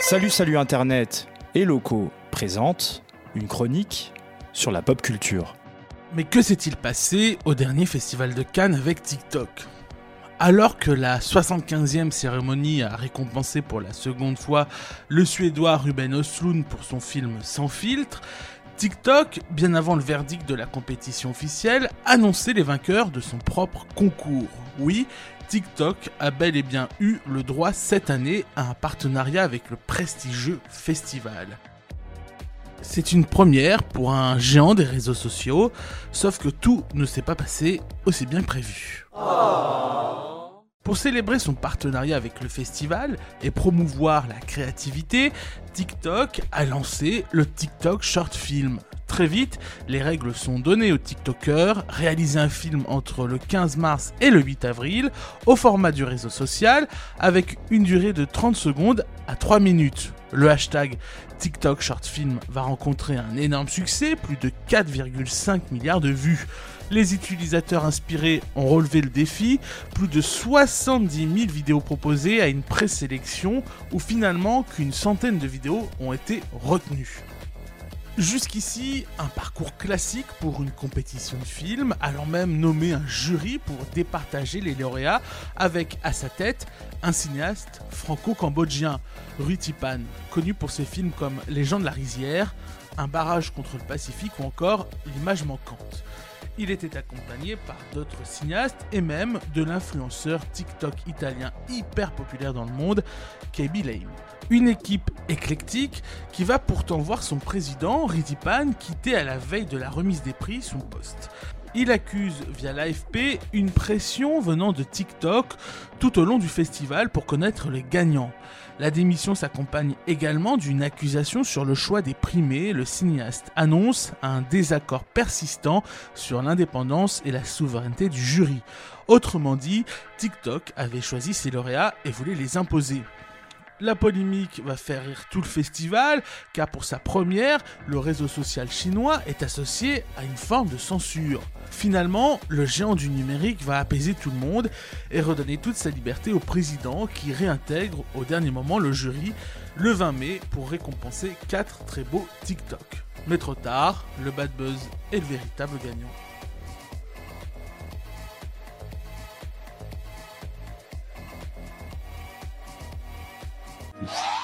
Salut, salut Internet et locaux présente une chronique sur la pop culture. Mais que s'est-il passé au dernier festival de Cannes avec TikTok? Alors que la 75e cérémonie a récompensé pour la seconde fois le Suédois Ruben Östlund pour son film Sans filtre, TikTok, bien avant le verdict de la compétition officielle, annonçait les vainqueurs de son propre concours. Oui, TikTok a bel et bien eu le droit cette année à un partenariat avec le prestigieux festival. C'est une première pour un géant des réseaux sociaux, sauf que tout ne s'est pas passé aussi bien que prévu. Pour célébrer son partenariat avec le festival et promouvoir la créativité, TikTok a lancé le TikTok Short Film. Très vite, les règles sont données aux TikTokers, réaliser un film entre le 15 mars et le 8 avril au format du réseau social avec une durée de 30 secondes à 3 minutes. Le hashtag TikTok Short va rencontrer un énorme succès, plus de 4,5 milliards de vues. Les utilisateurs inspirés ont relevé le défi, plus de 70 000 vidéos proposées à une présélection où finalement qu'une centaine de vidéos ont été retenues. Jusqu'ici, un parcours classique pour une compétition de film, allant même nommer un jury pour départager les lauréats avec à sa tête un cinéaste franco-cambodgien, Rui Tipan, connu pour ses films comme Les gens de la rizière, Un barrage contre le Pacifique ou encore L'image manquante. Il était accompagné par d'autres cinéastes et même de l'influenceur TikTok italien hyper populaire dans le monde, KB Lame. Une équipe éclectique qui va pourtant voir son président, Ridipan, quitter à la veille de la remise des prix son poste. Il accuse via l'AFP une pression venant de TikTok tout au long du festival pour connaître les gagnants. La démission s'accompagne également d'une accusation sur le choix des primés. Le cinéaste annonce un désaccord persistant sur l'indépendance et la souveraineté du jury. Autrement dit, TikTok avait choisi ses lauréats et voulait les imposer. La polémique va faire rire tout le festival, car pour sa première, le réseau social chinois est associé à une forme de censure. Finalement, le géant du numérique va apaiser tout le monde et redonner toute sa liberté au président qui réintègre au dernier moment le jury le 20 mai pour récompenser 4 très beaux TikTok. Mais trop tard, le bad buzz est le véritable gagnant. Peace.